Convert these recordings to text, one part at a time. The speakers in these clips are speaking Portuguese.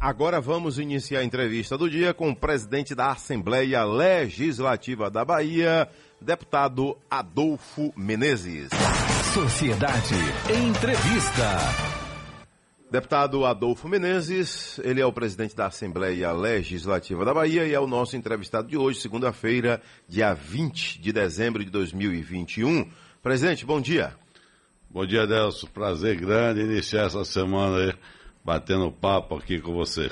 Agora vamos iniciar a entrevista do dia com o presidente da Assembleia Legislativa da Bahia, deputado Adolfo Menezes. Sociedade Entrevista. Deputado Adolfo Menezes, ele é o presidente da Assembleia Legislativa da Bahia e é o nosso entrevistado de hoje, segunda-feira, dia 20 de dezembro de 2021. Presidente, bom dia. Bom dia, Delso. Prazer grande iniciar essa semana aí batendo papo aqui com você.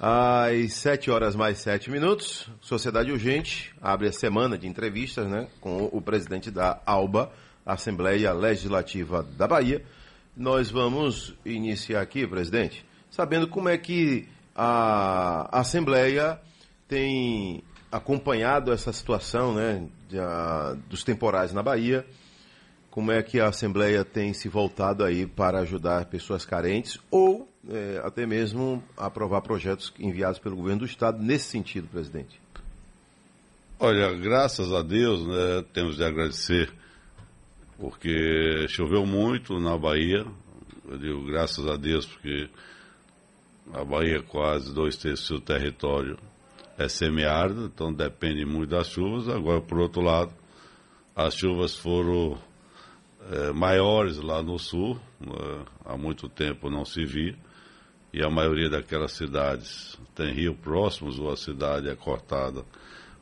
Às 7 horas mais 7 minutos, Sociedade Urgente abre a semana de entrevistas né, com o presidente da ALBA, Assembleia Legislativa da Bahia. Nós vamos iniciar aqui, presidente, sabendo como é que a Assembleia tem acompanhado essa situação né, de, a, dos temporais na Bahia como é que a Assembleia tem se voltado aí para ajudar pessoas carentes ou é, até mesmo aprovar projetos enviados pelo governo do Estado nesse sentido, presidente? Olha, graças a Deus, né, temos de agradecer, porque choveu muito na Bahia, eu digo graças a Deus, porque a Bahia, quase dois terços do território, é semiárido, então depende muito das chuvas. Agora, por outro lado, as chuvas foram é, maiores lá no sul, é, há muito tempo não se via, e a maioria daquelas cidades tem rio próximos, ou a cidade é cortada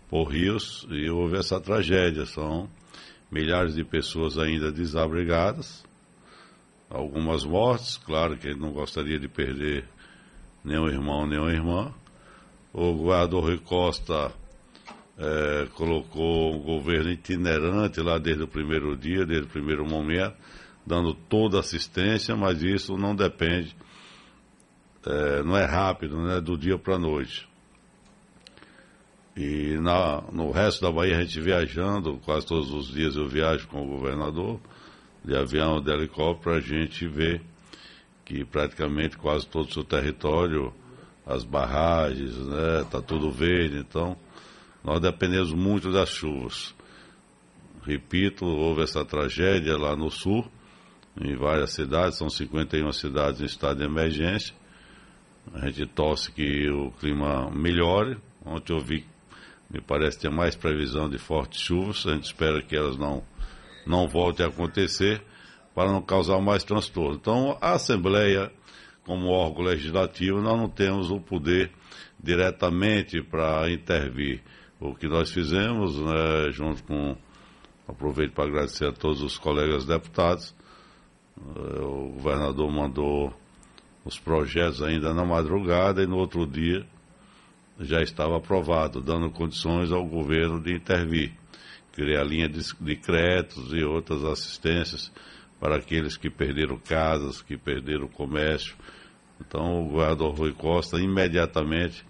por rios, e houve essa tragédia. São milhares de pessoas ainda desabrigadas, algumas mortes, claro que ele não gostaria de perder nenhum irmão, nenhuma irmã. O governador Rui Costa é, colocou um governo itinerante lá desde o primeiro dia, desde o primeiro momento, dando toda assistência, mas isso não depende, é, não é rápido, né, do dia para a noite. E na, no resto da Bahia a gente viajando, quase todos os dias eu viajo com o governador, de avião, de helicóptero, a gente ver que praticamente quase todo o seu território, as barragens, né, tá tudo verde, então nós dependemos muito das chuvas. Repito, houve essa tragédia lá no sul, em várias cidades, são 51 cidades em estado de emergência. A gente torce que o clima melhore. Ontem eu vi, me parece ter mais previsão de fortes chuvas. A gente espera que elas não, não voltem a acontecer para não causar mais transtorno. Então, a Assembleia, como órgão legislativo, nós não temos o poder diretamente para intervir o que nós fizemos, né, junto com. Aproveito para agradecer a todos os colegas deputados. Eh, o governador mandou os projetos ainda na madrugada e no outro dia já estava aprovado, dando condições ao governo de intervir. Criar linha de, de créditos e outras assistências para aqueles que perderam casas, que perderam comércio. Então o governador Rui Costa imediatamente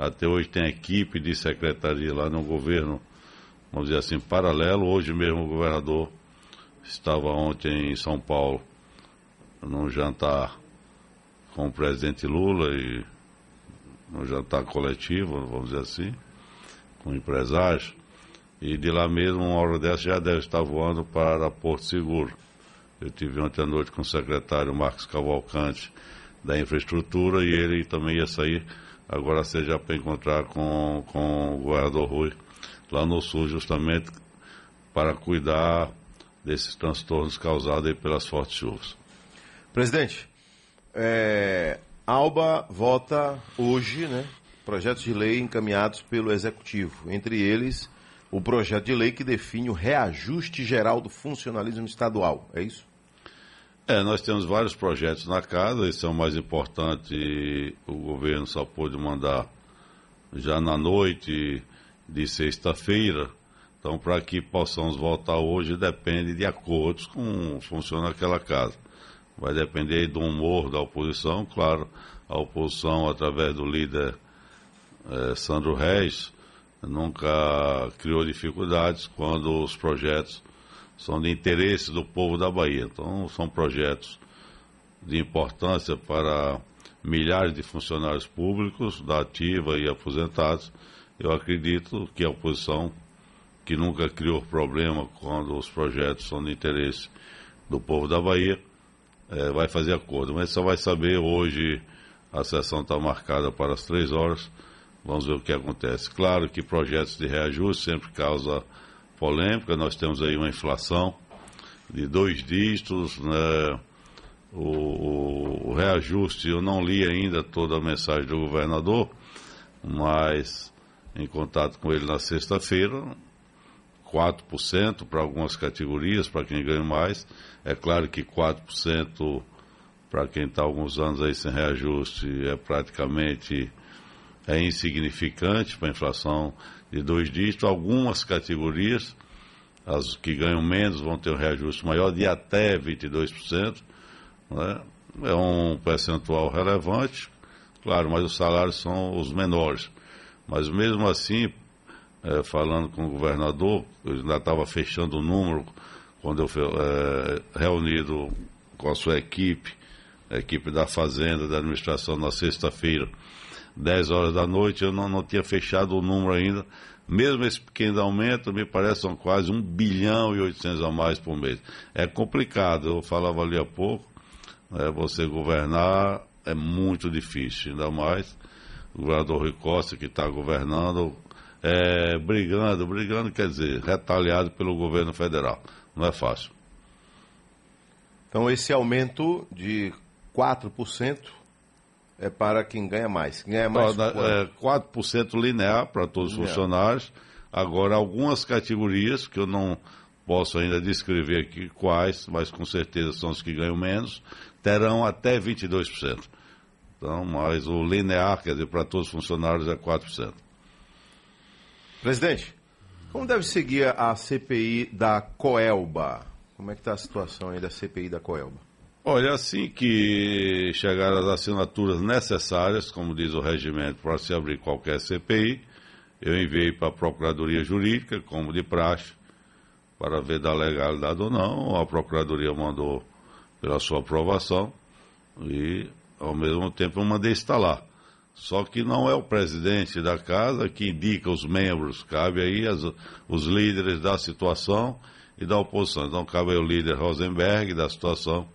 até hoje tem equipe de secretaria lá no governo, vamos dizer assim, paralelo. Hoje mesmo o governador estava ontem em São Paulo num jantar com o presidente Lula e num jantar coletivo, vamos dizer assim, com empresários. E de lá mesmo, uma hora dessa, já deve estar voando para Porto Seguro. Eu tive ontem à noite com o secretário Marcos Cavalcante da Infraestrutura e ele também ia sair agora seja para encontrar com, com o governador Rui lá no sul, justamente para cuidar desses transtornos causados pelas fortes chuvas. Presidente, é, Alba vota hoje, né, projetos de lei encaminhados pelo Executivo, entre eles o projeto de lei que define o reajuste geral do funcionalismo estadual, é isso? É, nós temos vários projetos na casa, esse é o mais importante, o governo só pôde mandar já na noite de sexta-feira. Então, para que possamos votar hoje, depende de acordos com funciona aquela casa. Vai depender do humor da oposição, claro, a oposição, através do líder é, Sandro Reis, nunca criou dificuldades quando os projetos são de interesse do povo da Bahia. Então, são projetos de importância para milhares de funcionários públicos, da ativa e aposentados. Eu acredito que a oposição, que nunca criou problema quando os projetos são de interesse do povo da Bahia, é, vai fazer acordo. Mas só vai saber hoje A sessão está marcada para as três horas. Vamos ver o que acontece. Claro que projetos de reajuste sempre causa polêmica. Nós temos aí uma inflação de dois dígitos, né? o, o, reajuste, eu não li ainda toda a mensagem do governador, mas em contato com ele na sexta-feira, 4% para algumas categorias, para quem ganha mais. É claro que 4% para quem está alguns anos aí sem reajuste é praticamente é insignificante para a inflação de dois dígitos. Algumas categorias, as que ganham menos, vão ter um reajuste maior de até 22%. Né? É um percentual relevante, claro, mas os salários são os menores. Mas mesmo assim, é, falando com o governador, eu ainda estava fechando o número quando eu fui é, reunido com a sua equipe, a equipe da Fazenda, da administração, na sexta-feira, 10 horas da noite, eu não, não tinha fechado o número ainda. Mesmo esse pequeno aumento, me parece são quase 1 bilhão e 800 a mais por mês. É complicado, eu falava ali há pouco, é, você governar é muito difícil, ainda mais o governador Rui Costa, que está governando, é, brigando, brigando quer dizer, retaliado pelo governo federal. Não é fácil. Então, esse aumento de 4% é para quem ganha mais. Quem ganha mais Não, é 4% linear para todos linear. os funcionários. Agora, algumas categorias, que eu não posso ainda descrever aqui quais, mas com certeza são os que ganham menos, terão até 22%. Então, mas o linear, quer dizer, para todos os funcionários é 4%. Presidente, como deve seguir a CPI da Coelba? Como é que está a situação aí da CPI da Coelba? Olha, assim que chegar as assinaturas necessárias, como diz o regimento, para se abrir qualquer CPI, eu enviei para a Procuradoria Jurídica, como de praxe, para ver da legalidade ou não. A Procuradoria mandou pela sua aprovação e, ao mesmo tempo, eu mandei instalar. Só que não é o presidente da casa que indica os membros, cabe aí as, os líderes da situação e da oposição. Então, cabe aí o líder Rosenberg da situação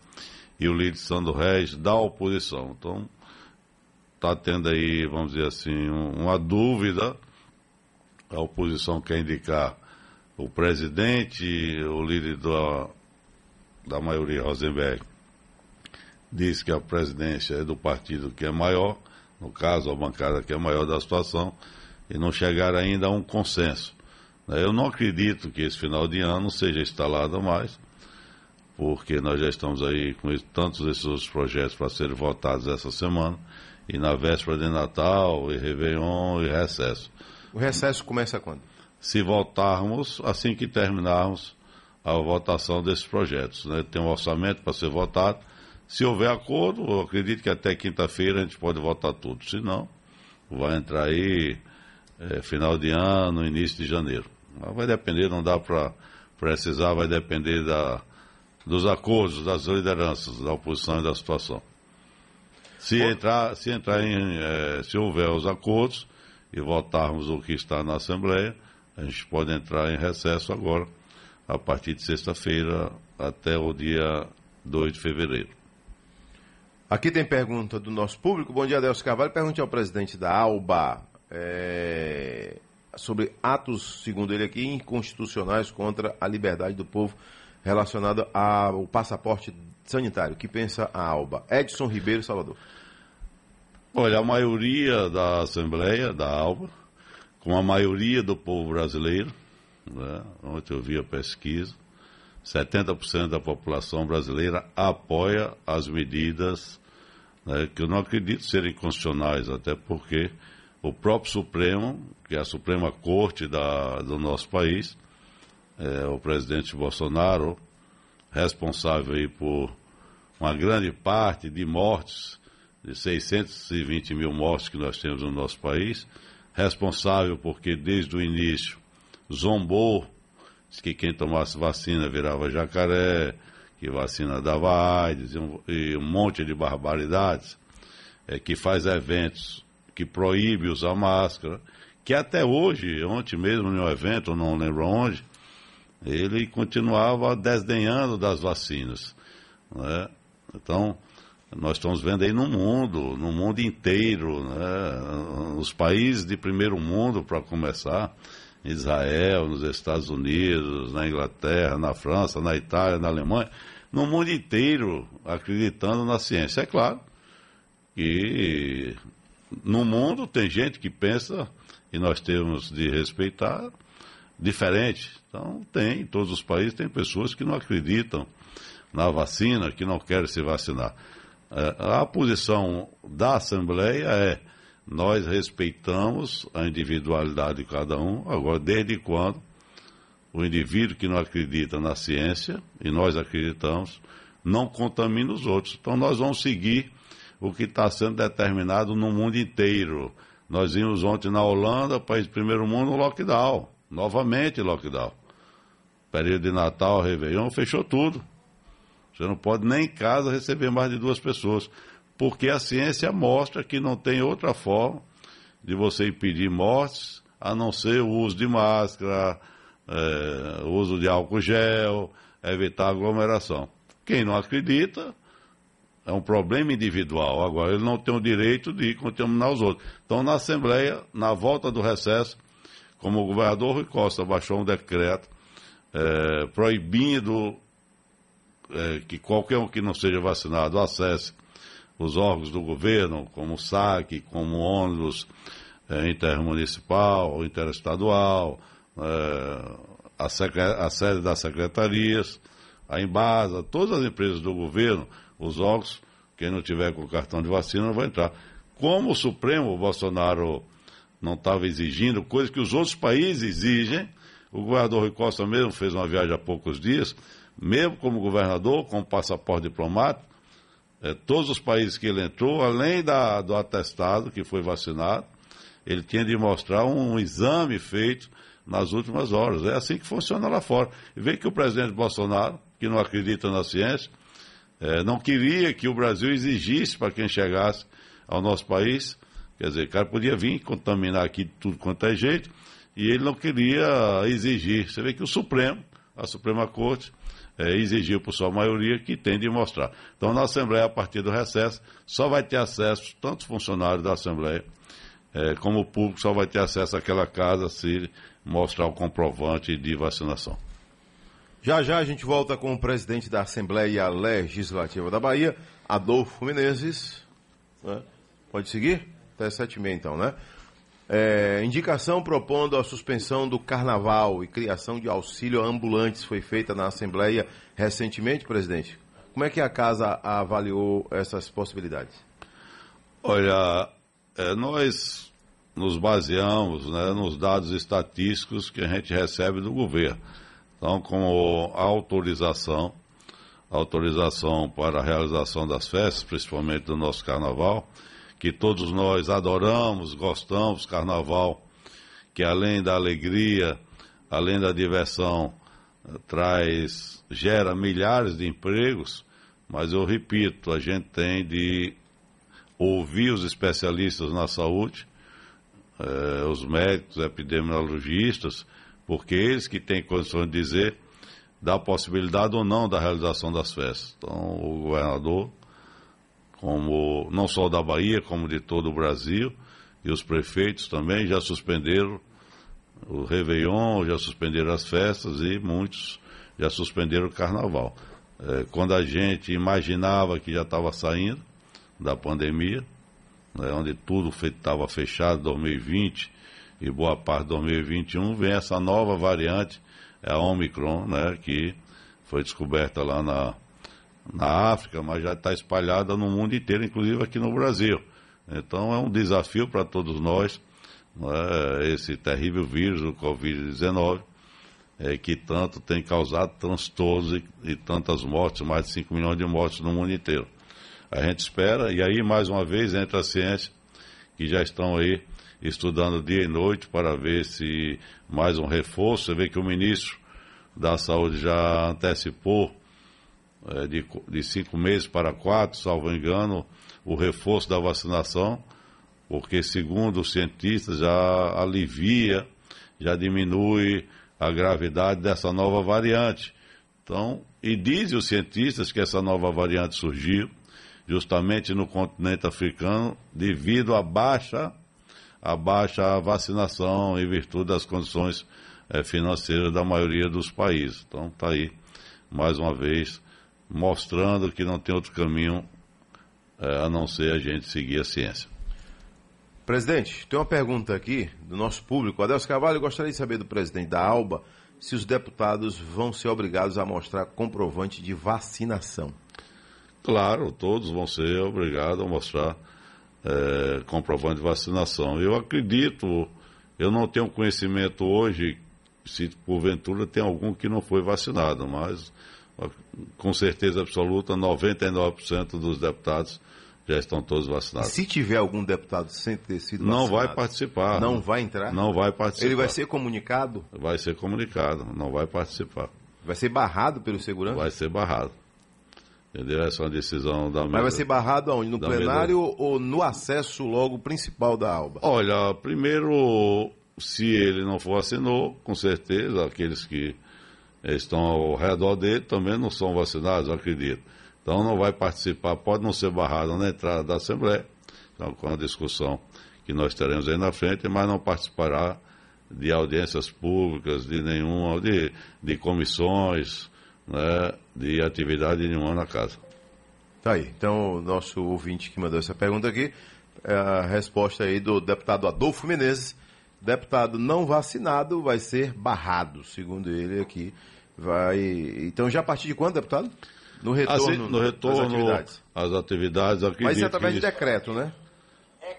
e o líder Sandro Reis da oposição. Então, está tendo aí, vamos dizer assim, um, uma dúvida. A oposição quer indicar o presidente, o líder da, da maioria, Rosenberg, diz que a presidência é do partido que é maior, no caso, a bancada que é maior da situação, e não chegar ainda a um consenso. Eu não acredito que esse final de ano seja instalado mais, porque nós já estamos aí com tantos desses projetos para serem votados essa semana, e na véspera de Natal, e Réveillon, e recesso. O recesso começa quando? Se votarmos, assim que terminarmos a votação desses projetos. Né? Tem um orçamento para ser votado. Se houver acordo, eu acredito que até quinta-feira a gente pode votar tudo. Se não, vai entrar aí é, final de ano, início de janeiro. Mas vai depender, não dá para precisar, vai depender da, dos acordos das lideranças, da oposição e da situação. Se entrar, se entrar em, é, se houver os acordos e votarmos o que está na Assembleia, a gente pode entrar em recesso agora a partir de sexta-feira até o dia 2 de fevereiro. Aqui tem pergunta do nosso público. Bom dia, Adelso Carvalho. Pergunte ao presidente da ALBA é, sobre atos, segundo ele aqui, inconstitucionais contra a liberdade do povo relacionado ao passaporte sanitário. Que pensa a ALBA? Edson Ribeiro, Salvador. Olha, a maioria da Assembleia, da ALBA, com a maioria do povo brasileiro, né? Ontem eu vi a pesquisa. 70% da população brasileira apoia as medidas né, que eu não acredito serem constitucionais, até porque o próprio Supremo, que é a Suprema Corte da, do nosso país, é, o presidente Bolsonaro, responsável por uma grande parte de mortes, de 620 mil mortes que nós temos no nosso país, responsável porque desde o início zombou, disse que quem tomasse vacina virava jacaré, que vacina dava AIDS e um, e um monte de barbaridades, é, que faz eventos que proíbe usar máscara, que até hoje, ontem mesmo em um evento, não lembro onde, ele continuava desdenhando das vacinas. Né? Então, Nós estamos vendo aí no mundo, no mundo inteiro, né? os países de primeiro mundo, para começar, Israel, nos Estados Unidos, na Inglaterra, na França, na Itália, na Alemanha, no mundo inteiro acreditando na ciência. É claro que no mundo tem gente que pensa, e nós temos de respeitar, diferente. Então, tem, em todos os países tem pessoas que não acreditam na vacina, que não querem se vacinar. É, a posição da Assembleia é nós respeitamos a individualidade de cada um, agora, desde quando o indivíduo que não acredita na ciência, e nós acreditamos, não contamina os outros. Então, nós vamos seguir o que está sendo determinado no mundo inteiro. Nós vimos ontem na Holanda, país primeiro mundo, um lockdown. Novamente lockdown. Período de Natal, Réveillon, fechou tudo. Você não pode nem em casa receber mais de duas pessoas. Porque a ciência mostra que não tem outra forma de você impedir mortes a não ser o uso de máscara, é, uso de álcool gel, evitar aglomeração. Quem não acredita, é um problema individual. Agora, ele não tem o direito de contaminar os outros. Então, na Assembleia, na volta do recesso, como o governador Rui Costa baixou um decreto é, proibindo é, que qualquer um que não seja vacinado acesse os órgãos do governo, como o SAC, como o ônibus é, intermunicipal, interestadual, é, a, a sede das secretarias, a Embasa, todas as empresas do governo os órgãos, quem não tiver com cartão de vacina não vai entrar. Como o Supremo, o Bolsonaro não estava exigindo, coisa que os outros países exigem, o governador Rui Costa mesmo fez uma viagem há poucos dias, mesmo como governador, com passaporte diplomático, é, todos os países que ele entrou, além da, do atestado que foi vacinado, ele tinha de mostrar um, um exame feito nas últimas horas. É assim que funciona lá fora. E vê que o presidente Bolsonaro, que não acredita na ciência, é, não queria que o Brasil exigisse para quem chegasse ao nosso país. Quer dizer, o cara podia vir contaminar aqui de tudo quanto é jeito, e ele não queria exigir. Você vê que o Supremo, a Suprema Corte, é, exigiu por sua maioria que tem de mostrar. Então, na Assembleia, a partir do recesso, só vai ter acesso, tanto funcionários da Assembleia, é, como o público só vai ter acesso àquela casa se mostrar o comprovante de vacinação. Já já a gente volta com o presidente da Assembleia Legislativa da Bahia, Adolfo Menezes. Né? Pode seguir? Até sete e meia então, né? É, indicação propondo a suspensão do carnaval e criação de auxílio a ambulantes foi feita na Assembleia recentemente, presidente. Como é que a casa avaliou essas possibilidades? Olha, é, nós nos baseamos né, nos dados estatísticos que a gente recebe do governo. Então, com a autorização, autorização para a realização das festas, principalmente do nosso carnaval, que todos nós adoramos, gostamos, carnaval, que além da alegria, além da diversão, traz, gera milhares de empregos, mas eu repito, a gente tem de ouvir os especialistas na saúde, eh, os médicos, epidemiologistas, porque eles que têm condições de dizer da possibilidade ou não da realização das festas. Então, o governador, como não só da Bahia, como de todo o Brasil, e os prefeitos também já suspenderam o Réveillon, já suspenderam as festas e muitos já suspenderam o Carnaval. É, quando a gente imaginava que já estava saindo da pandemia, né, onde tudo estava fechado, 2020, e boa parte de 2021 vem essa nova variante, é a Omicron, né, que foi descoberta lá na, na África, mas já está espalhada no mundo inteiro, inclusive aqui no Brasil. Então é um desafio para todos nós, né, esse terrível vírus, o Covid-19, é, que tanto tem causado transtornos e, e tantas mortes, mais de 5 milhões de mortes no mundo inteiro. A gente espera, e aí mais uma vez entra a ciência, que já estão aí estudando dia e noite para ver se mais um reforço. Você vê que o ministro da Saúde já antecipou é, de, de cinco meses para quatro, salvo engano, o reforço da vacinação, porque, segundo os cientistas, já alivia, já diminui a gravidade dessa nova variante. Então, e dizem os cientistas que essa nova variante surgiu justamente no continente africano, devido à baixa, à baixa vacinação em virtude das condições é, financeiras da maioria dos países. Então está aí, mais uma vez, mostrando que não tem outro caminho é, a não ser a gente seguir a ciência. Presidente, tem uma pergunta aqui do nosso público. Adelso Carvalho, gostaria de saber do presidente da ALBA se os deputados vão ser obrigados a mostrar comprovante de vacinação. Claro, todos vão ser obrigados a mostrar é, comprovante de vacinação. Eu acredito, eu não tenho conhecimento hoje se porventura tem algum que não foi vacinado, mas com certeza absoluta, 99% dos deputados já estão todos vacinados. Se tiver algum deputado sem ter sido não vacinado, vai participar. Não vai entrar? Não vai participar. Ele vai ser comunicado? Vai ser comunicado, não vai participar. Vai ser barrado pelo segurança? Vai ser barrado. Entendeu? Essa é uma decisão da mesa. Mas vai ser barrado aonde? No plenário mesa... ou no acesso logo principal da ALBA? Olha, primeiro, se ele não for vacinou, com certeza, aqueles que estão ao redor dele também não são vacinados, eu acredito. Então não vai participar, pode não ser barrado na entrada da Assembleia, então, com a discussão que nós teremos aí na frente, mas não participará de audiências públicas, de nenhuma, de, de comissões, né, de atividade nenhuma na casa. Tá aí. Então, o nosso ouvinte que mandou essa pergunta aqui, é a resposta aí do deputado Adolfo Menezes. Deputado não vacinado vai ser barrado, segundo ele aqui. Vai. Então, já a partir de quando, deputado? No retorno, assim, no retorno às atividades. Às atividades Mas é através de decreto, né?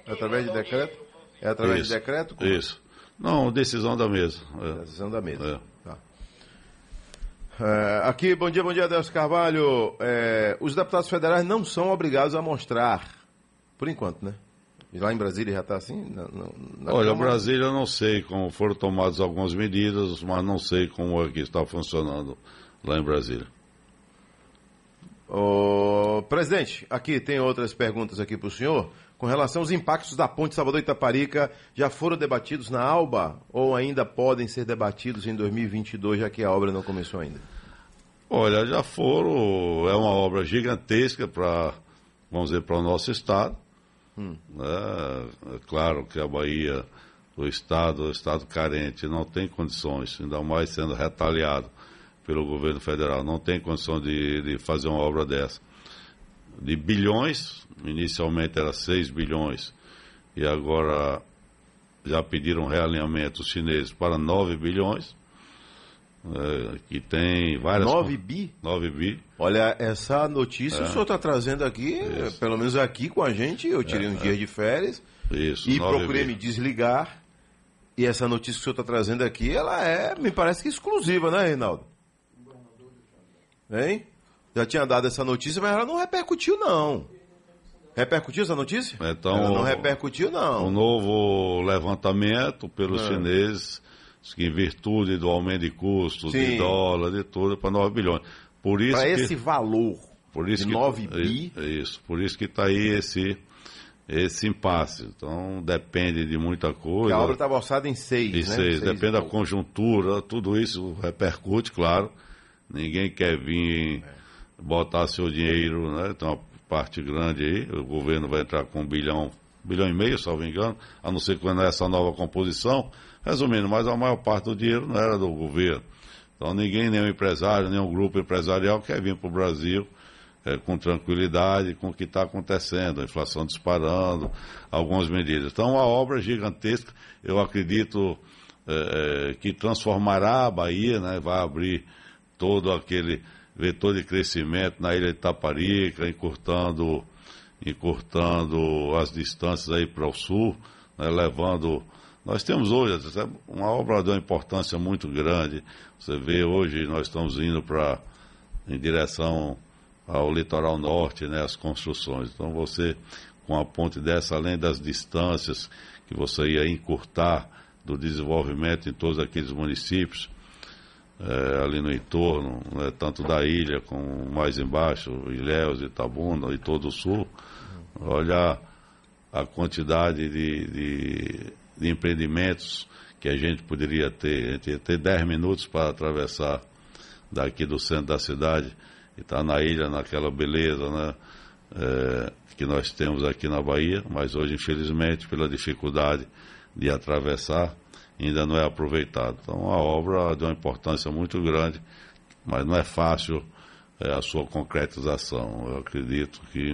É através de decreto? É através isso, de decreto? Como? Isso. Não, decisão da mesa. É. Decisão da mesa. É. É, aqui, bom dia, bom dia, Adelso Carvalho. É, os deputados federais não são obrigados a mostrar, por enquanto, né? E lá em Brasília já está assim? Na, na, Olha, Câmara? Brasília eu não sei como foram tomadas algumas medidas, mas não sei como é que está funcionando lá em Brasília. Ô, presidente, aqui tem outras perguntas aqui para o senhor. Com relação aos impactos da ponte Salvador Itaparica, já foram debatidos na ALBA ou ainda podem ser debatidos em 2022, já que a obra não começou ainda? Olha, já foram. É uma obra gigantesca para, vamos dizer, para o nosso estado. Hum. É, é, claro que a Bahia, o estado, o estado carente, não tem condições, ainda mais sendo retaliado pelo governo federal, não tem condição de, de fazer uma obra dessa de bilhões, inicialmente era 6 bilhões, e agora já pediram realinhamento os chineses para 9 bilhões, é, que tem várias... 9 bi? 9 bi. Olha, essa notícia é. o senhor está trazendo aqui, Isso. pelo menos aqui com a gente, eu tirei é, uns dias de férias Isso, e procurei bi. me desligar, e essa notícia que o senhor está trazendo aqui, ela é, me parece que exclusiva, né, Reinaldo? Hein? já tinha dado essa notícia, mas ela não repercutiu, não. Repercutiu essa notícia? Então, ela não repercutiu, não. O novo levantamento pelos é. chineses, em virtude do aumento de custos, Sim. de dólar, de tudo, para 9 bilhões. Por isso para esse valor por isso de 9 bi. É isso, por isso que está aí esse, esse impasse. Então, depende de muita coisa. Porque a obra estava orçada em 6, né? Seis. Depende da conjuntura, tudo isso repercute, claro. Ninguém quer vir... É botar seu dinheiro, né? Tem uma parte grande aí, o governo vai entrar com um bilhão, bilhão e meio, salvo engano, a não ser quando é essa nova composição. Resumindo, mas a maior parte do dinheiro não era do governo. Então ninguém, nenhum empresário, nenhum grupo empresarial quer vir para o Brasil é, com tranquilidade com o que está acontecendo, a inflação disparando, algumas medidas. Então, uma obra gigantesca, eu acredito é, que transformará a Bahia, né, vai abrir todo aquele vetor de crescimento na ilha de Taparica, encurtando, encurtando as distâncias aí para o sul, né, levando. Nós temos hoje uma obra de uma importância muito grande. Você vê hoje nós estamos indo para em direção ao litoral norte, né, as construções. Então você com a ponte dessa, além das distâncias que você ia encurtar do desenvolvimento em todos aqueles municípios, é, ali no entorno, né, tanto da ilha como mais embaixo, Ilhéus, Itabuna e todo o sul, olhar a quantidade de, de, de, empreendimentos que a gente poderia ter. A gente ia ter 10 minutos para atravessar daqui do centro da cidade e estar tá na ilha, naquela beleza, né? é, que nós temos aqui na Bahia, mas hoje, infelizmente, pela dificuldade de atravessar, ainda não é aproveitado. Então, a obra de uma importância muito grande, mas não é fácil é, a sua concretização. Eu acredito que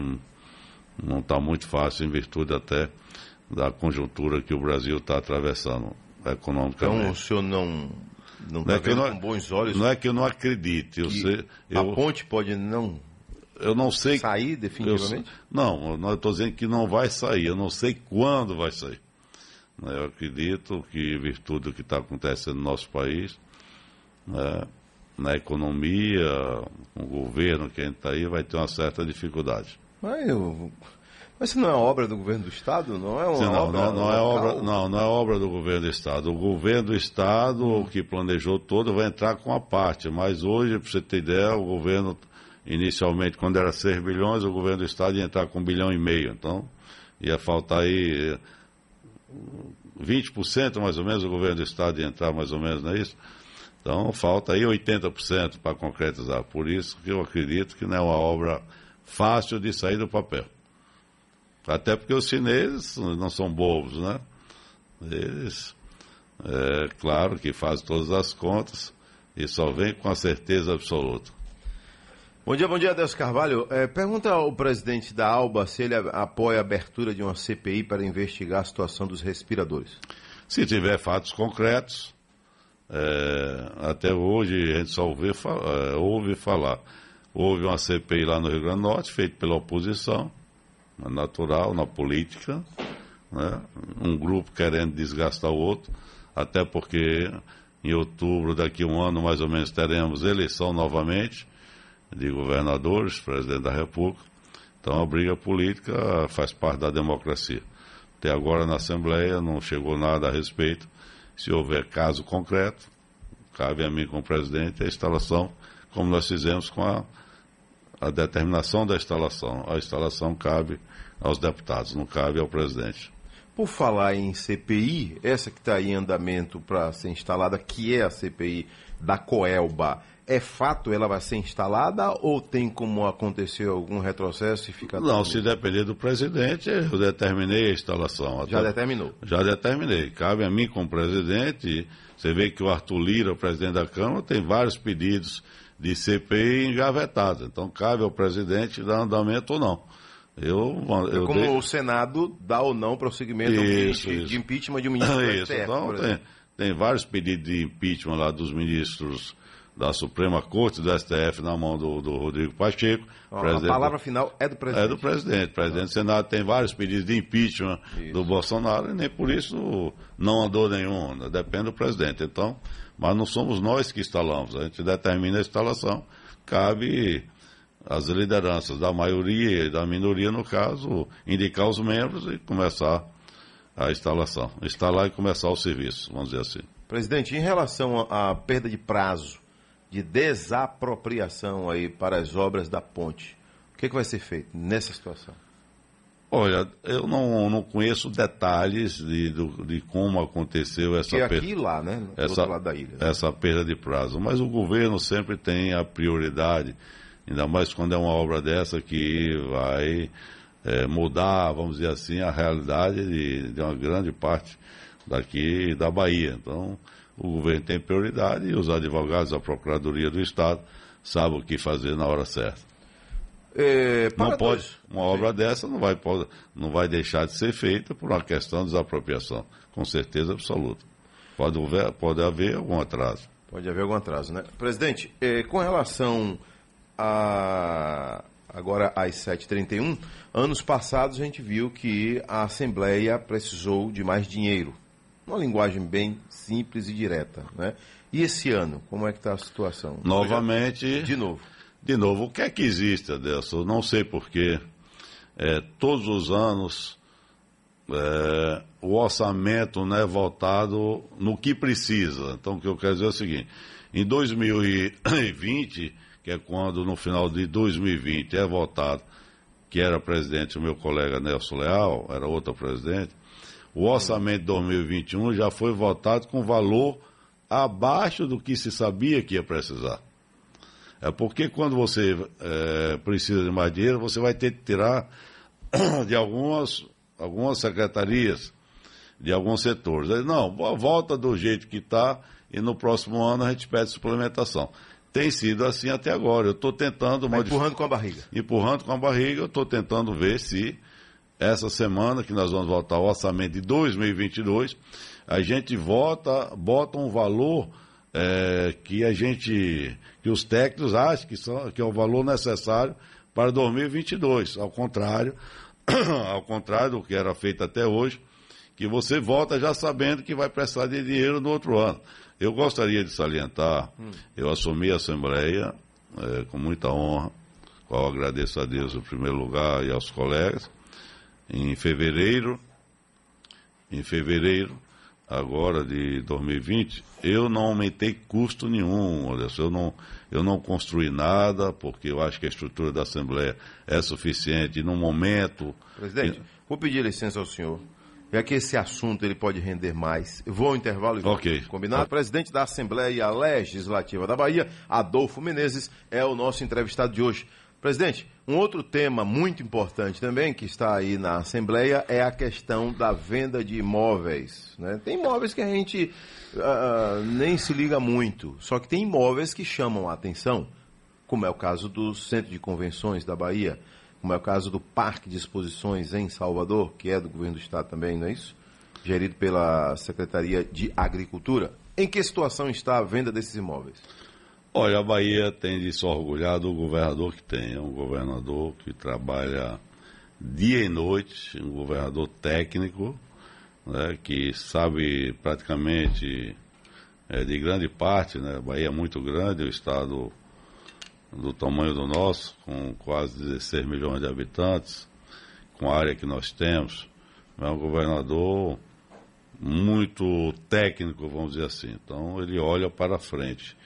não está muito fácil, em virtude até da conjuntura que o Brasil está atravessando economicamente. Então, o senhor não não, não é tá que não, com bons olhos. Não é que eu não acredite. Eu sei, eu, a ponte pode não eu não sei sair definitivamente? Eu, não, eu estou dizendo que não vai sair. Eu não sei quando vai sair. Né, eu acredito que, em virtude do que está acontecendo no nosso país, né, na economia, o governo que a gente está aí, vai ter uma certa dificuldade. Mas, eu, mas isso não é obra do governo do Estado? Não é uma não, obra não, não é obra, não, não é obra do governo do Estado. O governo do Estado, o que planejou todo, vai entrar com a parte. Mas hoje, para você ter ideia, o governo, inicialmente, quando era 6 bilhões, o governo do Estado ia entrar com um bilhão e meio. Então, ia faltar aí 20% mais ou menos o governo do Estado ia entrar mais ou menos, não é isso? Então falta aí 80% para concretizar. Por isso que eu acredito que não é uma obra fácil de sair do papel. Até porque os chineses não são bobos, né? Eles, é claro que fazem todas as contas e só vem com a certeza absoluta. Bom dia, bom dia, Deus Carvalho. É, pergunta ao presidente da ALBA se ele apoia a abertura de uma CPI para investigar a situação dos respiradores. Se tiver fatos concretos, é, até hoje a gente só ouve, é, ouve falar. Houve uma CPI lá no Rio Grande do Norte, feita pela oposição, natural, na política, né? um grupo querendo desgastar o outro, até porque em outubro, daqui a um ano mais ou menos, teremos eleição novamente de governadores, presidente da República. Então a briga política faz parte da democracia. Até agora na Assembleia não chegou nada a respeito. Se houver caso concreto, cabe a mim como presidente a instalação, como nós fizemos com a, a determinação da instalação. A instalação cabe aos deputados, não cabe ao presidente. Por falar em CPI, essa que está em andamento para ser instalada, que é a CPI da Coelba, é fato ela vai ser instalada ou tem como acontecer algum retrocesso e fica. Não, se depender do presidente, eu determinei a instalação. Já Até... determinou? Já determinei. Cabe a mim como presidente. Você vê que o Arthur Lira, o presidente da Câmara, tem vários pedidos de CPI engavetados. Então cabe ao presidente dar andamento ou não. Eu, eu é como dei... o Senado dá ou não prosseguimento isso, de, isso. de impeachment de um ministro isso, STF, então, tem, tem vários pedidos de impeachment lá dos ministros da Suprema Corte do STF na mão do, do Rodrigo Pacheco. a palavra final é do presidente. É do presidente. O presidente do Senado tem vários pedidos de impeachment isso. do Bolsonaro e nem por isso não andou nenhum. Depende do presidente. Então, mas não somos nós que instalamos. A gente determina a instalação. Cabe às lideranças da maioria e da minoria, no caso, indicar os membros e começar a instalação. Instalar e começar o serviço, vamos dizer assim. Presidente, em relação à perda de prazo de desapropriação aí para as obras da ponte. O que, é que vai ser feito nessa situação? Olha, eu não, não conheço detalhes de, de, de como aconteceu essa perda. aqui lá, né? Do essa, lado da ilha. Essa perda de prazo. Mas o governo sempre tem a prioridade, ainda mais quando é uma obra dessa que vai é, mudar, vamos dizer assim, a realidade de, de uma grande parte daqui da Bahia. Então, o governo tem prioridade e os advogados da Procuradoria do Estado sabem o que fazer na hora certa. É, não pode, uma obra dessa não vai, pode, não vai deixar de ser feita por uma questão de desapropriação, com certeza absoluta. Pode haver, pode haver algum atraso. Pode haver algum atraso, né? Presidente, eh, com relação a agora às 7h31, anos passados a gente viu que a Assembleia precisou de mais dinheiro uma linguagem bem simples e direta, né? E esse ano, como é que está a situação? Novamente. Já... De novo. De novo, o que é que existe, Adelson? Não sei porquê. É, todos os anos é, o orçamento não é voltado no que precisa. Então, o que eu quero dizer é o seguinte: em 2020, que é quando no final de 2020 é votado, que era presidente o meu colega Nelson Leal, era outro presidente, o orçamento de 2021 já foi votado com valor abaixo do que se sabia que ia precisar. É porque quando você é, precisa de mais dinheiro, você vai ter que tirar de algumas, algumas secretarias, de alguns setores. Não, volta do jeito que está e no próximo ano a gente pede suplementação. Tem sido assim até agora. Eu estou tentando. Mas empurrando com a barriga. Empurrando com a barriga, eu estou tentando ver se essa semana que nós vamos votar o orçamento de 2022, a gente vota, bota um valor é, que a gente, que os técnicos acham que, são, que é o valor necessário para 2022. Ao contrário, ao contrário do que era feito até hoje, que você volta já sabendo que vai prestar de dinheiro no outro ano. Eu gostaria de salientar, hum. eu assumi a Assembleia é, com muita honra, qual agradeço a Deus em primeiro lugar e aos colegas, em fevereiro, em fevereiro agora de 2020, eu não aumentei custo nenhum, Anderson. Eu não, eu não construí nada, porque eu acho que a estrutura da Assembleia é suficiente no momento. Presidente, e... vou pedir licença ao senhor. Já que esse assunto ele pode render mais. Eu vou ao intervalo e okay. combinado. O presidente da Assembleia Legislativa da Bahia, Adolfo Menezes, é o nosso entrevistado de hoje. Presidente, um outro tema muito importante também que está aí na Assembleia é a questão da venda de imóveis. Né? Tem imóveis que a gente uh, nem se liga muito, só que tem imóveis que chamam a atenção, como é o caso do Centro de Convenções da Bahia, como é o caso do Parque de Exposições em Salvador, que é do governo do Estado também, não é isso? Gerido pela Secretaria de Agricultura. Em que situação está a venda desses imóveis? Olha, a Bahia tem de se orgulhar do governador que tem. É um governador que trabalha dia e noite, um governador técnico, né, que sabe praticamente é, de grande parte, né, a Bahia é muito grande, o estado do tamanho do nosso, com quase 16 milhões de habitantes, com a área que nós temos, é um governador muito técnico, vamos dizer assim. Então ele olha para frente.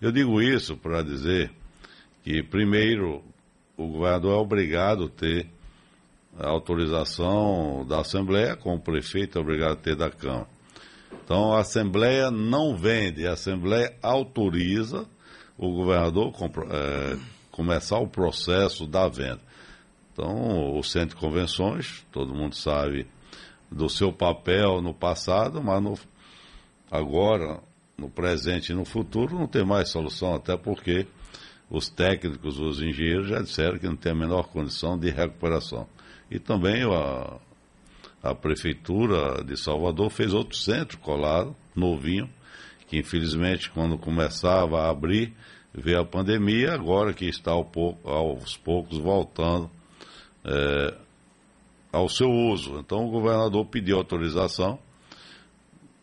Eu digo isso para dizer que, primeiro, o governador é obrigado a ter a autorização da Assembleia, como o prefeito é obrigado a ter da Câmara. Então, a Assembleia não vende, a Assembleia autoriza o governador é, começar o processo da venda. Então, o Centro de Convenções, todo mundo sabe do seu papel no passado, mas no, agora no presente e no futuro não tem mais solução, até porque os técnicos, os engenheiros já disseram que não tem a menor condição de recuperação. E também a, a Prefeitura de Salvador fez outro centro colado, novinho, que infelizmente quando começava a abrir, veio a pandemia, agora que está ao pouco, aos poucos voltando é, ao seu uso. Então o governador pediu autorização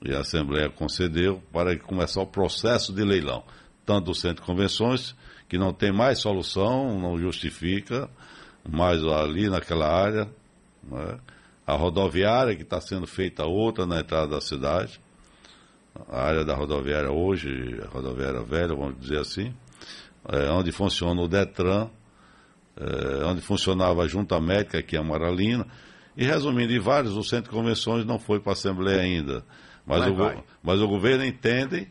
e a Assembleia concedeu para começar o processo de leilão, tanto do Centro de Convenções, que não tem mais solução, não justifica, mais ali naquela área, né? a rodoviária que está sendo feita outra na entrada da cidade, a área da rodoviária hoje, a rodoviária velha, vamos dizer assim, é, onde funciona o Detran, é, onde funcionava a Junta Médica, aqui em Amaralina, e resumindo, em vários, o Centro de Convenções não foi para a Assembleia ainda. Mas, vai, o, vai. mas o governo entende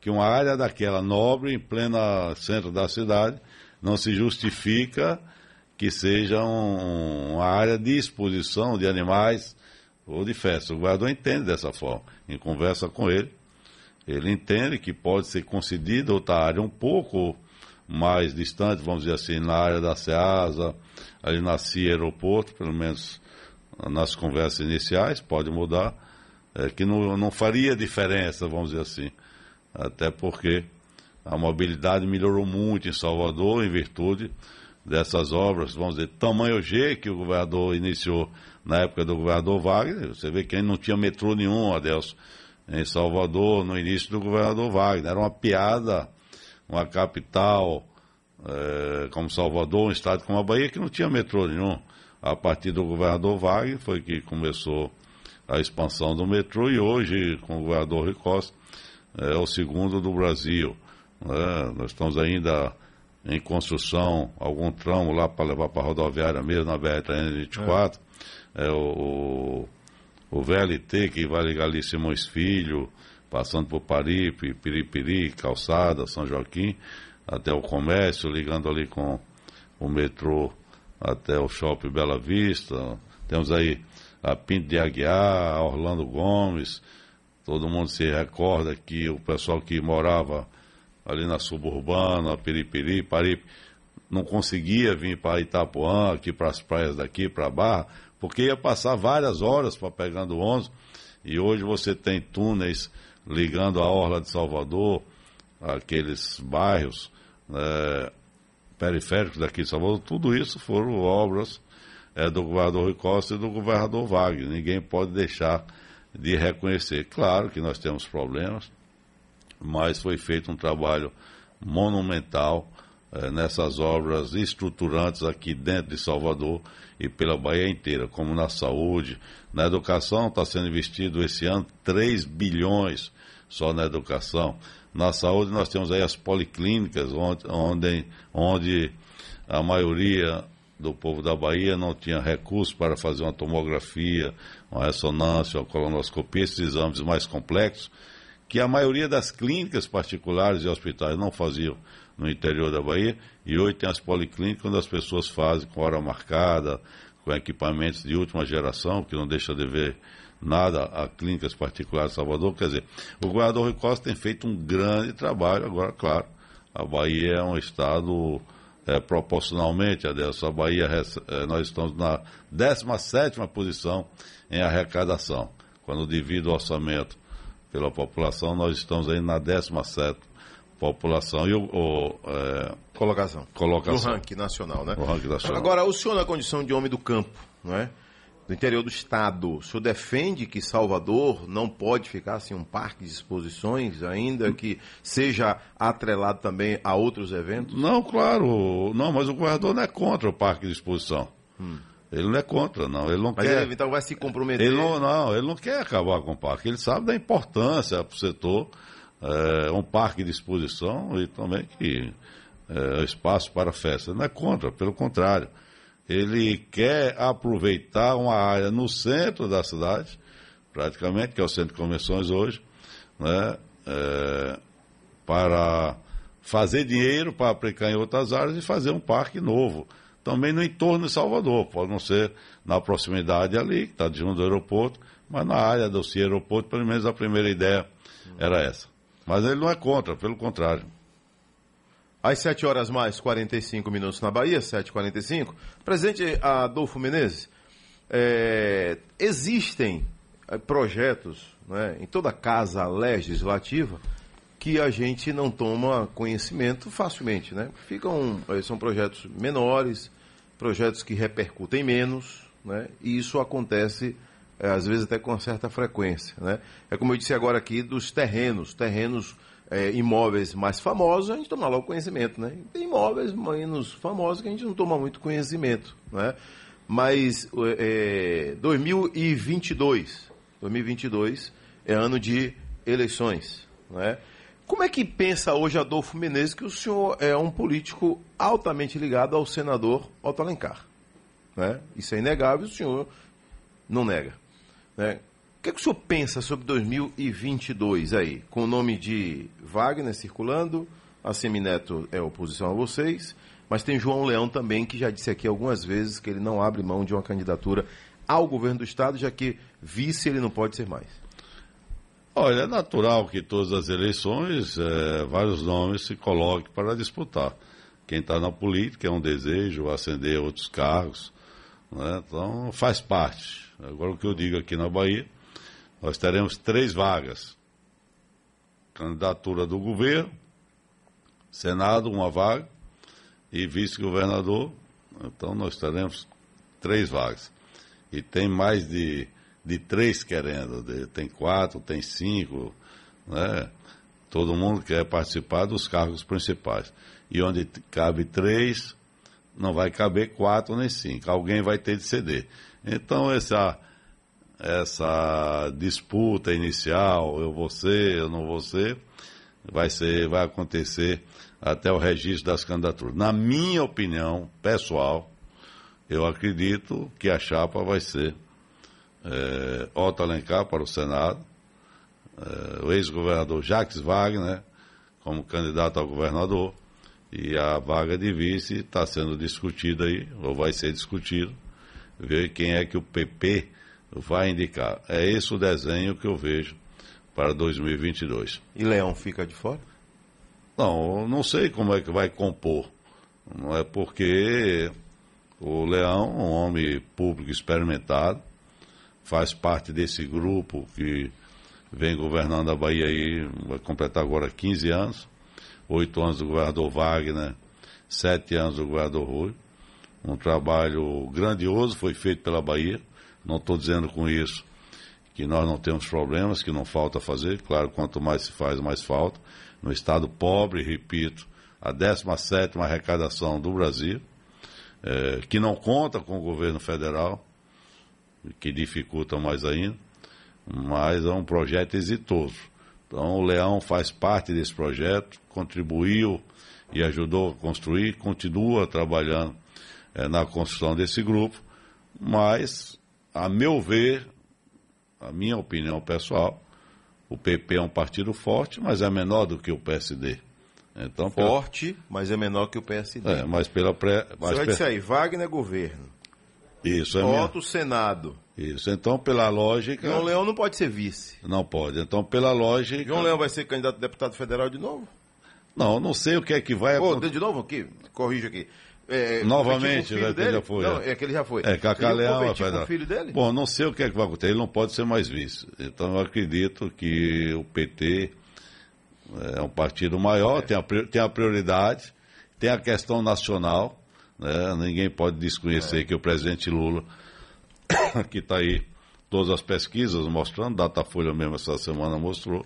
que uma área daquela nobre, em plena centro da cidade, não se justifica que seja um, uma área de exposição de animais ou de festa. O governador entende dessa forma. Em conversa com ele, ele entende que pode ser concedida outra área um pouco mais distante, vamos dizer assim, na área da SEASA, ali na CIA Aeroporto, pelo menos nas conversas iniciais, pode mudar é, que não, não faria diferença, vamos dizer assim. Até porque a mobilidade melhorou muito em Salvador em virtude dessas obras, vamos dizer, tamanho G que o governador iniciou na época do governador Wagner. Você vê que não tinha metrô nenhum, Adelso, em Salvador, no início do governador Wagner. Era uma piada, uma capital é, como Salvador, um estado como a Bahia, que não tinha metrô nenhum. A partir do governador Wagner foi que começou a expansão do metrô e hoje, com o governador Rui Costa, é o segundo do Brasil. Né? Nós estamos ainda em construção algum tramo lá para levar para a rodoviária mesmo, na BR-324. É. é o, o, VLT que vai ligar ali Simões Filho, passando por Paripe, Piripiri, Calçada, São Joaquim. até o comércio, ligando ali com o metrô até o shopping Bela Vista. Temos aí a Pinto de Aguiar, a Orlando Gomes. Todo mundo se recorda que o pessoal que morava ali na suburbana, Piripiri, Paripe, não conseguia vir para Itapuã, aqui para as praias daqui, para Barra, porque ia passar várias horas para pegando o ônibus. E hoje você tem túneis ligando a Orla de Salvador, aqueles bairros né, periféricos daqui de Salvador, tudo isso foram obras é, do governador Rui Costa e do governador Wagner. Ninguém pode deixar de reconhecer. Claro que nós temos problemas, mas foi feito um trabalho monumental é, nessas obras estruturantes aqui dentro de Salvador e pela Bahia inteira, como na saúde, na educação está sendo investido esse ano 3 bilhões só na educação. Na saúde nós temos aí as policlínicas, onde, onde, onde a maioria do povo da Bahia não tinha recursos para fazer uma tomografia, uma ressonância, uma colonoscopia, esses exames mais complexos, que a maioria das clínicas particulares e hospitais não faziam no interior da Bahia, e hoje tem as policlínicas onde as pessoas fazem com hora marcada, com equipamentos de última geração, que não deixa de ver nada a clínicas particulares de Salvador. Quer dizer, o governador Rui Costa tem feito um grande trabalho. Agora, claro, a Bahia é um estado é, proporcionalmente a dessa. Bahia, é, nós estamos na 17 posição em arrecadação. Quando divido o orçamento pela população, nós estamos aí na 17 população. E o, o é, colocação. colocação. No ranking nacional, né? Ranking nacional. Agora, o senhor na condição de homem do campo, não é? do interior do estado, o senhor defende que Salvador não pode ficar assim um parque de exposições, ainda que seja atrelado também a outros eventos? Não, claro, não, mas o governador não é contra o parque de exposição. Hum. Ele não é contra, não. Ele não mas quer. Ele, então vai se comprometer. Ele não, não, ele não quer acabar com o parque. Ele sabe da importância para o setor, é, um parque de exposição e também que é, espaço para festa. Não é contra, pelo contrário ele quer aproveitar uma área no centro da cidade, praticamente, que é o centro de convenções hoje, né, é, para fazer dinheiro para aplicar em outras áreas e fazer um parque novo. Também no entorno de Salvador, pode não ser na proximidade ali, que está junto do aeroporto, mas na área do aeroporto, pelo menos a primeira ideia era essa. Mas ele não é contra, pelo contrário. Às 7 horas mais 45 minutos na Bahia, 7h45. Presidente Adolfo Menezes, é, existem é, projetos né, em toda casa legislativa que a gente não toma conhecimento facilmente. Né? Ficam, é, são projetos menores, projetos que repercutem menos, né? e isso acontece às vezes até com certa frequência. Né? É como eu disse agora aqui dos terrenos, terrenos é, imóveis mais famosos, a gente toma logo conhecimento, né? Tem imóveis menos famosos que a gente não toma muito conhecimento, né? Mas é, 2022, 2022 é ano de eleições, né? Como é que pensa hoje Adolfo Menezes que o senhor é um político altamente ligado ao senador Otto Alencar? Né? Isso é inegável, o senhor não nega. Né? O que, é que o senhor pensa sobre 2022 aí? Com o nome de Wagner circulando, a Semineto é oposição a vocês, mas tem João Leão também, que já disse aqui algumas vezes que ele não abre mão de uma candidatura ao governo do Estado, já que vice ele não pode ser mais. Olha, é natural que todas as eleições é, vários nomes se coloquem para disputar. Quem está na política é um desejo ascender outros cargos, né? então faz parte. Agora o que eu digo aqui na Bahia nós teremos três vagas. Candidatura do governo, Senado, uma vaga, e vice-governador. Então nós teremos três vagas. E tem mais de, de três querendo, tem quatro, tem cinco, né? Todo mundo quer participar dos cargos principais. E onde cabe três, não vai caber quatro nem cinco. Alguém vai ter de ceder. Então, essa essa disputa inicial, eu vou ser, eu não vou ser, vai ser, vai acontecer até o registro das candidaturas. Na minha opinião pessoal, eu acredito que a chapa vai ser é, Otto Alencar para o Senado, é, o ex-governador Jacques Wagner como candidato ao governador E a vaga de vice está sendo discutida aí, ou vai ser discutido, ver quem é que o PP vai indicar. É esse o desenho que eu vejo para 2022. E Leão fica de fora? Não, não sei como é que vai compor. Não é porque o Leão, um homem público experimentado, faz parte desse grupo que vem governando a Bahia aí, vai completar agora 15 anos, oito anos do governador Wagner, sete anos do governador Rui. Um trabalho grandioso foi feito pela Bahia. Não estou dizendo com isso que nós não temos problemas, que não falta fazer. Claro, quanto mais se faz, mais falta. No estado pobre, repito, a 17 arrecadação do Brasil, é, que não conta com o governo federal, que dificulta mais ainda, mas é um projeto exitoso. Então, o Leão faz parte desse projeto, contribuiu e ajudou a construir, continua trabalhando é, na construção desse grupo, mas, a meu ver, a minha opinião pessoal, o PP é um partido forte, mas é menor do que o PSD. Então, forte, pela... mas é menor que o PSD. É, mas pela pré. Mas Você vai dizer aí, Wagner governo. Isso, é Otto minha... Senado. Isso, então pela lógica. João Leão não pode ser vice. Não pode. Então, pela lógica. João Leão vai ser candidato a deputado federal de novo? Não, não sei o que é que vai acontecer. de novo aqui, corrija aqui. É, Novamente, né, que já foi. Não, é. é que ele já foi. É, Cacá Leão vai o filho dele? Bom, não sei o que é que vai acontecer, ele não pode ser mais vice. Então eu acredito que o PT é um partido maior, é. tem, a, tem a prioridade, tem a questão nacional, né? ninguém pode desconhecer é. que o presidente Lula, que está aí, todas as pesquisas mostrando, Datafolha mesmo essa semana mostrou,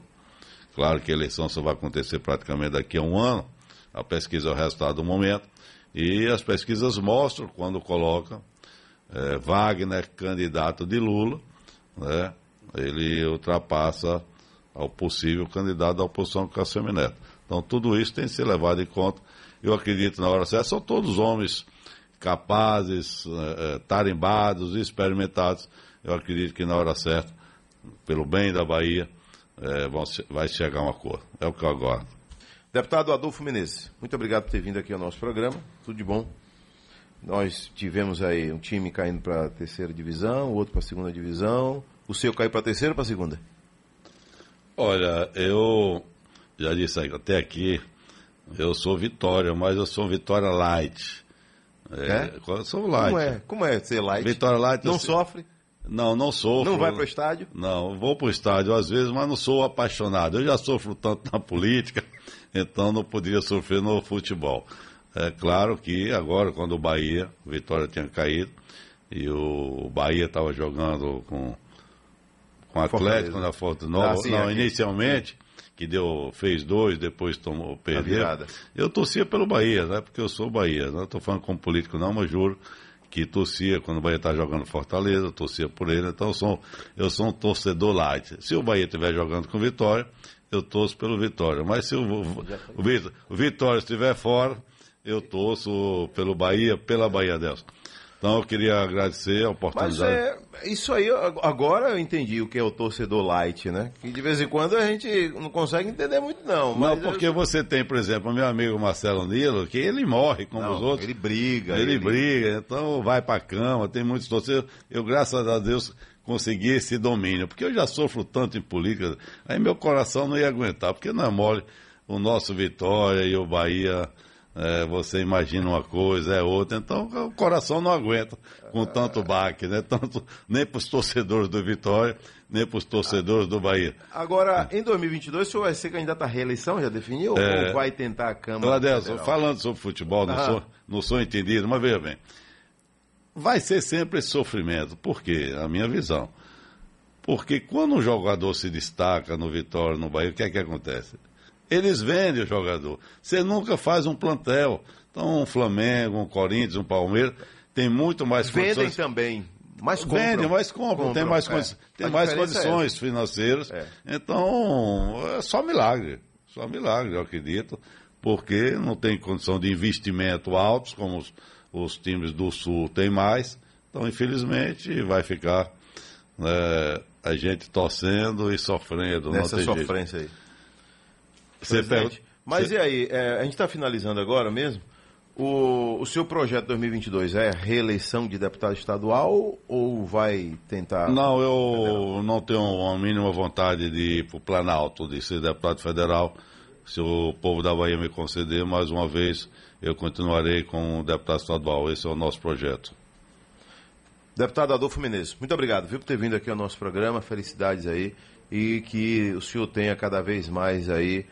claro que a eleição só vai acontecer praticamente daqui a um ano, a pesquisa é o resultado do momento, e as pesquisas mostram, quando colocam é, Wagner candidato de Lula, né, ele ultrapassa ao possível candidato da oposição Cassio Neto. Então tudo isso tem que ser levado em conta. Eu acredito na hora certa, são todos homens capazes, é, é tarimbados, experimentados. Eu acredito que na hora certa, pelo bem da Bahia, é, vai chegar um acordo. É o que eu aguardo. Deputado Adolfo Menezes, muito obrigado por ter vindo aqui ao nosso programa. Tudo de bom. Nós tivemos aí um time caindo para a terceira divisão, outro para a segunda divisão. O seu caiu para a terceira ou para a segunda? Olha, eu já disse até aqui, eu sou Vitória, mas eu sou Vitória Light. É? é? Sou light. Como é? Como é ser light? Vitória Light. Não sofre? Não, não sofro. Não vai para o estádio? Não, vou para o estádio às vezes, mas não sou apaixonado. Eu já sofro tanto na política, então não poderia sofrer no futebol. É claro que agora, quando o Bahia, o Vitória tinha caído, e o Bahia estava jogando com, com o Atlético na Foto Nova, ah, sim, não, aqui. inicialmente, que deu, fez dois, depois tomou, perdeu. Eu torcia pelo Bahia, né? Porque eu sou Bahia, não estou falando como político não, mas juro que torcia quando o Bahia está jogando Fortaleza, torcia por ele, então eu sou, eu sou um torcedor light. Se o Bahia estiver jogando com Vitória, eu torço pelo Vitória. Mas se o, o, o, Vitória estiver fora, eu torço pelo Bahia, pela Bahia Delsa. Então eu queria agradecer a oportunidade. Mas é, isso aí, agora eu entendi o que é o torcedor light, né? Que de vez em quando a gente não consegue entender muito, não. Não, porque eu... você tem, por exemplo, o meu amigo Marcelo Nilo, que ele morre como não, os outros. Ele briga. Ele, ele... briga, então vai pra cama, tem muitos torcedores. Eu, graças a Deus, consegui esse domínio, porque eu já sofro tanto em política, aí meu coração não ia aguentar, porque não é mole o nosso Vitória e o Bahia é, você imagina uma coisa, é outra, então o coração não aguenta com tanto baque, né? Tanto, nem para os torcedores do Vitória, nem para os torcedores do Bahia. Agora, em 2022, o senhor vai ser candidato à reeleição, já definiu? É, ou vai tentar a Câmara? Adelson, falando sobre futebol, não, sou, não sou entendido, mas veja bem, vai ser sempre esse sofrimento. Por quê? A minha visão. Porque quando um jogador se destaca no Vitória, no Bahia, o que é que acontece? Eles vendem o jogador. Você nunca faz um plantel. Então, um Flamengo, um Corinthians, um Palmeiras, tem muito mais Vendem condições. também. Mas compram. Vendem, mas compram. compram. Tem mais, é. tem mais é condições é financeiras. É. Então, é só milagre. Só milagre, eu acredito. Porque não tem condição de investimento altos, como os, os times do Sul têm mais. Então, infelizmente, vai ficar né, a gente torcendo e sofrendo. Nessa sofrência jeito. aí. Você presidente, Mas e aí, é, a gente está finalizando agora mesmo. O, o seu projeto 2022 é reeleição de deputado estadual ou vai tentar. Não, eu não tenho a mínima vontade de ir para o Planalto, de ser deputado federal. Se o povo da Bahia me conceder, mais uma vez, eu continuarei como deputado estadual. Esse é o nosso projeto. Deputado Adolfo Menezes, muito obrigado viu, por ter vindo aqui ao nosso programa. Felicidades aí. E que o senhor tenha cada vez mais aí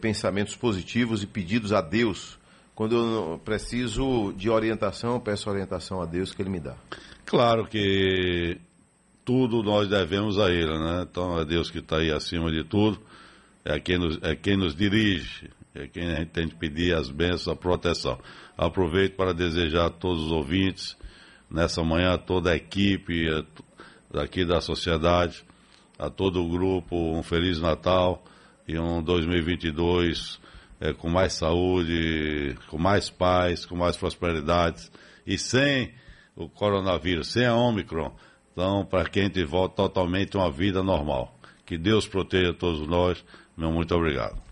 pensamentos positivos e pedidos a Deus quando eu preciso de orientação, eu peço orientação a Deus que Ele me dá. Claro que tudo nós devemos a Ele, né? Então é Deus que está aí acima de tudo, é quem, nos, é quem nos dirige, é quem a gente tem que pedir as bênçãos, a proteção. Aproveito para desejar a todos os ouvintes, nessa manhã, a toda a equipe daqui da sociedade, a todo o grupo, um Feliz Natal e um 2022 é, com mais saúde, com mais paz, com mais prosperidade e sem o coronavírus, sem a Omicron. Então, para que a gente volte totalmente uma vida normal. Que Deus proteja todos nós. Meu muito obrigado.